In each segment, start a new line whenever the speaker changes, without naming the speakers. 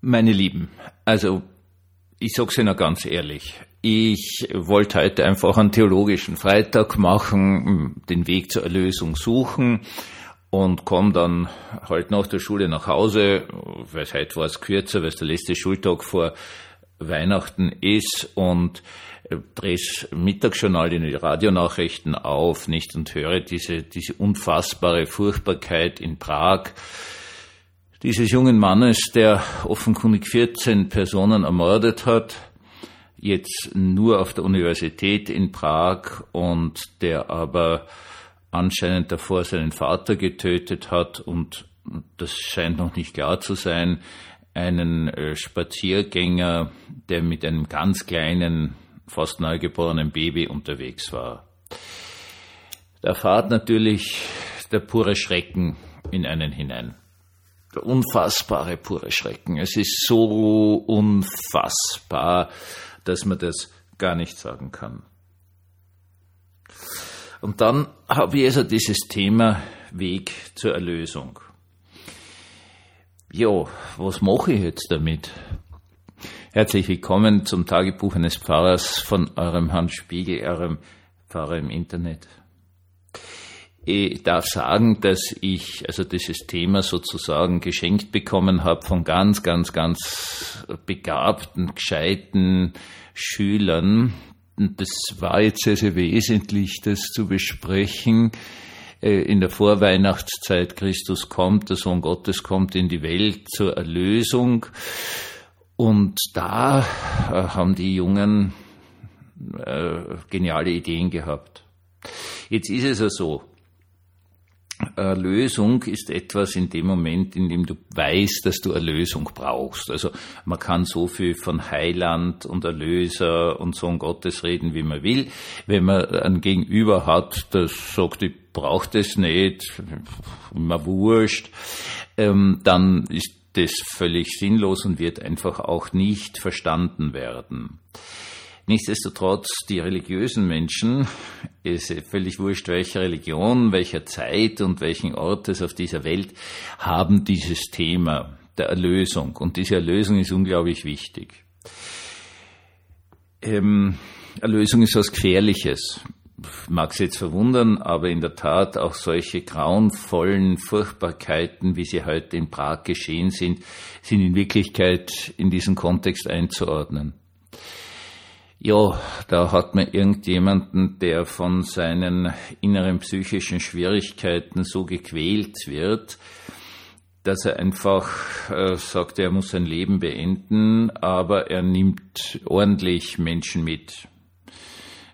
Meine Lieben, also ich sag's Ihnen ganz ehrlich. Ich wollte heute einfach einen theologischen Freitag machen, den Weg zur Erlösung suchen und komme dann halt nach der Schule nach Hause, weil heute war es kürzer, weil es der letzte Schultag vor Weihnachten ist und drehe das Mittagsjournal in die Radionachrichten auf, nicht und höre diese, diese unfassbare Furchtbarkeit in Prag dieses jungen Mannes, der offenkundig 14 Personen ermordet hat, jetzt nur auf der Universität in Prag und der aber anscheinend davor seinen Vater getötet hat und das scheint noch nicht klar zu sein, einen äh, Spaziergänger, der mit einem ganz kleinen, fast neugeborenen Baby unterwegs war. Da fahrt natürlich der pure Schrecken in einen hinein. Unfassbare pure Schrecken. Es ist so unfassbar, dass man das gar nicht sagen kann. Und dann habe ich also dieses Thema Weg zur Erlösung. Ja, was mache ich jetzt damit? Herzlich willkommen zum Tagebuch eines Pfarrers von eurem Hans Spiegel, eurem Pfarrer im Internet. Ich darf sagen, dass ich also dieses Thema sozusagen geschenkt bekommen habe von ganz, ganz, ganz begabten, gescheiten Schülern. Und das war jetzt sehr, sehr wesentlich, das zu besprechen. Äh, in der Vorweihnachtszeit Christus kommt, der Sohn Gottes kommt in die Welt zur Erlösung. Und da äh, haben die Jungen äh, geniale Ideen gehabt. Jetzt ist es ja so, Erlösung ist etwas in dem Moment, in dem du weißt, dass du Erlösung brauchst. Also man kann so viel von Heiland und Erlöser und Sohn Gottes reden, wie man will. Wenn man ein Gegenüber hat, das sagt, ich brauche das nicht, immer wurscht, ähm, dann ist das völlig sinnlos und wird einfach auch nicht verstanden werden. Nichtsdestotrotz, die religiösen Menschen, ist völlig wurscht, welcher Religion, welcher Zeit und welchen Ort es auf dieser Welt, haben dieses Thema der Erlösung. Und diese Erlösung ist unglaublich wichtig. Ähm, Erlösung ist was Gefährliches. Mag es jetzt verwundern, aber in der Tat auch solche grauenvollen Furchtbarkeiten, wie sie heute in Prag geschehen sind, sind in Wirklichkeit in diesen Kontext einzuordnen. Ja, da hat man irgendjemanden, der von seinen inneren psychischen Schwierigkeiten so gequält wird, dass er einfach äh, sagt, er muss sein Leben beenden, aber er nimmt ordentlich Menschen mit.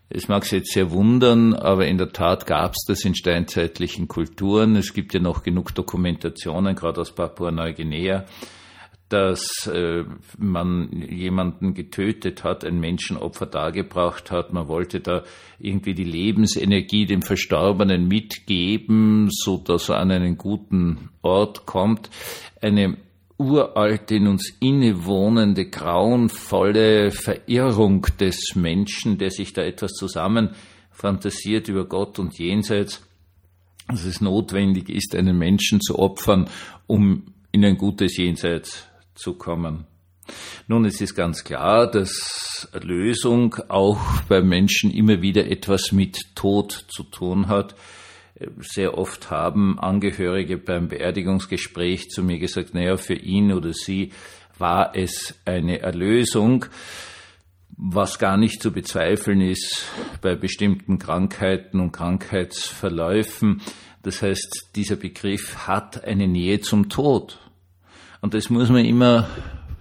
Es mag sich jetzt sehr wundern, aber in der Tat gab es das in steinzeitlichen Kulturen. Es gibt ja noch genug Dokumentationen, gerade aus Papua-Neuguinea, dass äh, man jemanden getötet hat, ein Menschenopfer dargebracht hat. Man wollte da irgendwie die Lebensenergie dem Verstorbenen mitgeben, so dass er an einen guten Ort kommt. Eine uralte, in uns innewohnende, grauenvolle Verirrung des Menschen, der sich da etwas zusammen fantasiert über Gott und Jenseits, dass es notwendig ist, einen Menschen zu opfern, um in ein gutes Jenseits zu kommen. Nun, es ist ganz klar, dass Erlösung auch bei Menschen immer wieder etwas mit Tod zu tun hat. Sehr oft haben Angehörige beim Beerdigungsgespräch zu mir gesagt, naja, für ihn oder sie war es eine Erlösung, was gar nicht zu bezweifeln ist bei bestimmten Krankheiten und Krankheitsverläufen. Das heißt, dieser Begriff hat eine Nähe zum Tod. Und das muss man immer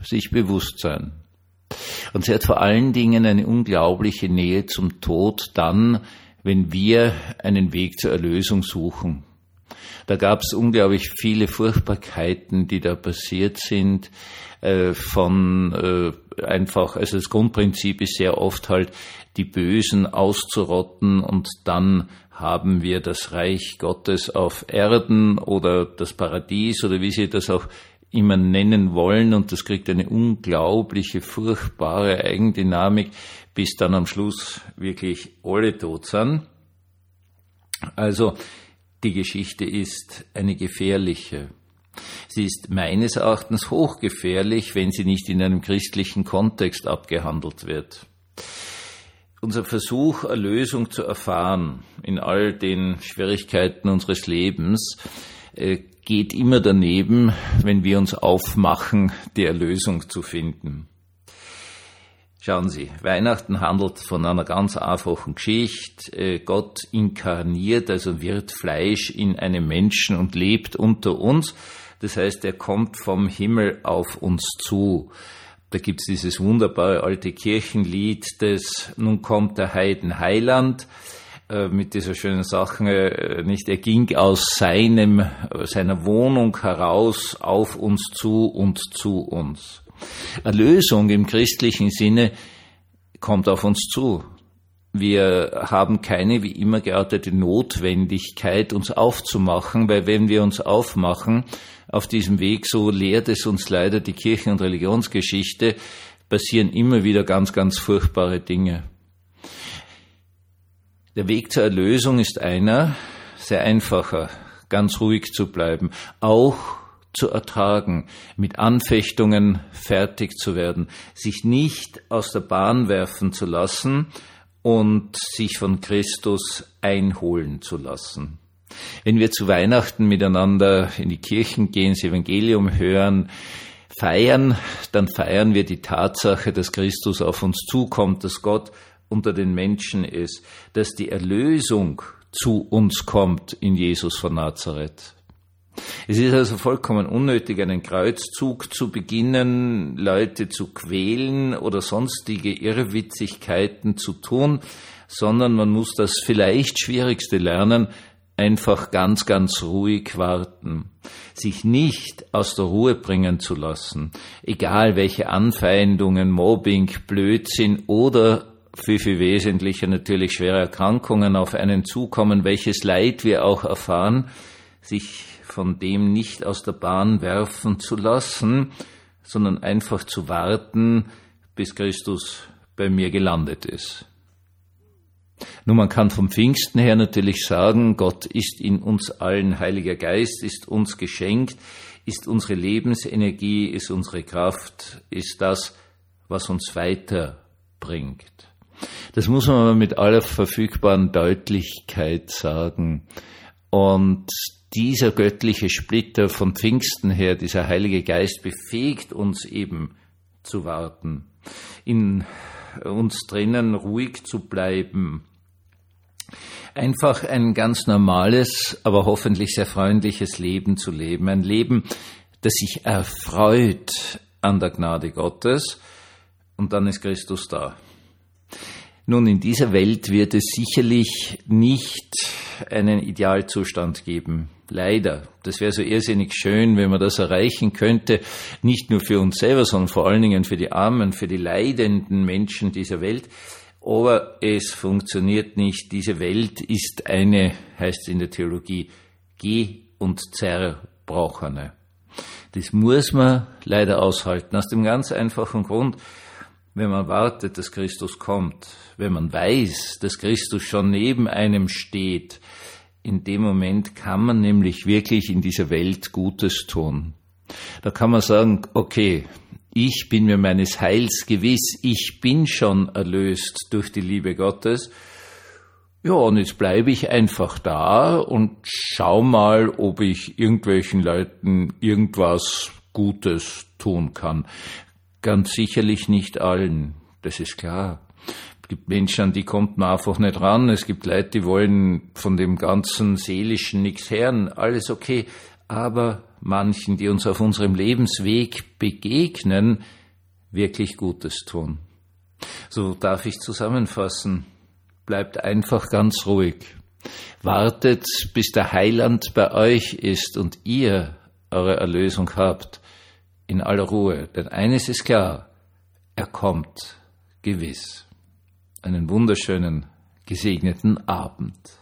sich bewusst sein. Und sie hat vor allen Dingen eine unglaubliche Nähe zum Tod dann, wenn wir einen Weg zur Erlösung suchen. Da gab es unglaublich viele Furchtbarkeiten, die da passiert sind, äh, von äh, einfach, also das Grundprinzip ist sehr oft halt, die Bösen auszurotten und dann haben wir das Reich Gottes auf Erden oder das Paradies oder wie Sie das auch immer nennen wollen und das kriegt eine unglaubliche, furchtbare Eigendynamik, bis dann am Schluss wirklich alle tot sind. Also die Geschichte ist eine gefährliche. Sie ist meines Erachtens hochgefährlich, wenn sie nicht in einem christlichen Kontext abgehandelt wird. Unser Versuch, Erlösung zu erfahren in all den Schwierigkeiten unseres Lebens, geht immer daneben, wenn wir uns aufmachen, die Erlösung zu finden. Schauen Sie, Weihnachten handelt von einer ganz einfachen Geschichte. Äh, Gott inkarniert, also wird Fleisch in einem Menschen und lebt unter uns. Das heißt, er kommt vom Himmel auf uns zu. Da gibt's dieses wunderbare alte Kirchenlied, das Nun kommt der Heiden Heiland äh, mit dieser schönen Sache, äh, nicht, er ging aus seinem, seiner Wohnung heraus auf uns zu und zu uns. Erlösung im christlichen Sinne kommt auf uns zu. Wir haben keine wie immer geartete Notwendigkeit, uns aufzumachen, weil wenn wir uns aufmachen auf diesem Weg, so lehrt es uns leider die Kirchen- und Religionsgeschichte, passieren immer wieder ganz, ganz furchtbare Dinge. Der Weg zur Erlösung ist einer, sehr einfacher, ganz ruhig zu bleiben, auch zu ertragen, mit Anfechtungen fertig zu werden, sich nicht aus der Bahn werfen zu lassen und sich von Christus einholen zu lassen. Wenn wir zu Weihnachten miteinander in die Kirchen gehen, das Evangelium hören, feiern, dann feiern wir die Tatsache, dass Christus auf uns zukommt, dass Gott unter den Menschen ist, dass die Erlösung zu uns kommt in Jesus von Nazareth. Es ist also vollkommen unnötig, einen Kreuzzug zu beginnen, Leute zu quälen oder sonstige Irrwitzigkeiten zu tun, sondern man muss das vielleicht Schwierigste lernen, einfach ganz, ganz ruhig warten, sich nicht aus der Ruhe bringen zu lassen, egal welche Anfeindungen, Mobbing, Blödsinn oder viel, viel wesentlicher natürlich schwere Erkrankungen auf einen zukommen, welches Leid wir auch erfahren, sich von dem nicht aus der Bahn werfen zu lassen, sondern einfach zu warten, bis Christus bei mir gelandet ist. Nun, man kann vom Pfingsten her natürlich sagen, Gott ist in uns allen, Heiliger Geist ist uns geschenkt, ist unsere Lebensenergie, ist unsere Kraft, ist das, was uns weiterbringt. Das muss man aber mit aller verfügbaren Deutlichkeit sagen. Und dieser göttliche Splitter von Pfingsten her, dieser Heilige Geist befähigt uns eben zu warten, in uns drinnen ruhig zu bleiben, einfach ein ganz normales, aber hoffentlich sehr freundliches Leben zu leben, ein Leben, das sich erfreut an der Gnade Gottes, und dann ist Christus da. Nun, in dieser Welt wird es sicherlich nicht einen Idealzustand geben. Leider. Das wäre so irrsinnig schön, wenn man das erreichen könnte, nicht nur für uns selber, sondern vor allen Dingen für die Armen, für die leidenden Menschen dieser Welt. Aber es funktioniert nicht. Diese Welt ist eine, heißt es in der Theologie, geh- und zerbrochene. Das muss man leider aushalten, aus dem ganz einfachen Grund, wenn man wartet, dass Christus kommt, wenn man weiß, dass Christus schon neben einem steht, in dem Moment kann man nämlich wirklich in dieser Welt Gutes tun. Da kann man sagen, okay, ich bin mir meines Heils gewiss, ich bin schon erlöst durch die Liebe Gottes. Ja, und jetzt bleibe ich einfach da und schau mal, ob ich irgendwelchen Leuten irgendwas Gutes tun kann. Ganz sicherlich nicht allen, das ist klar. Es gibt Menschen, an die kommt man einfach nicht ran. Es gibt Leute, die wollen von dem ganzen Seelischen nichts hören. Alles okay. Aber manchen, die uns auf unserem Lebensweg begegnen, wirklich Gutes tun. So darf ich zusammenfassen. Bleibt einfach ganz ruhig. Wartet, bis der Heiland bei euch ist und ihr eure Erlösung habt in aller Ruhe. Denn eines ist klar, er kommt gewiss. Einen wunderschönen, gesegneten Abend.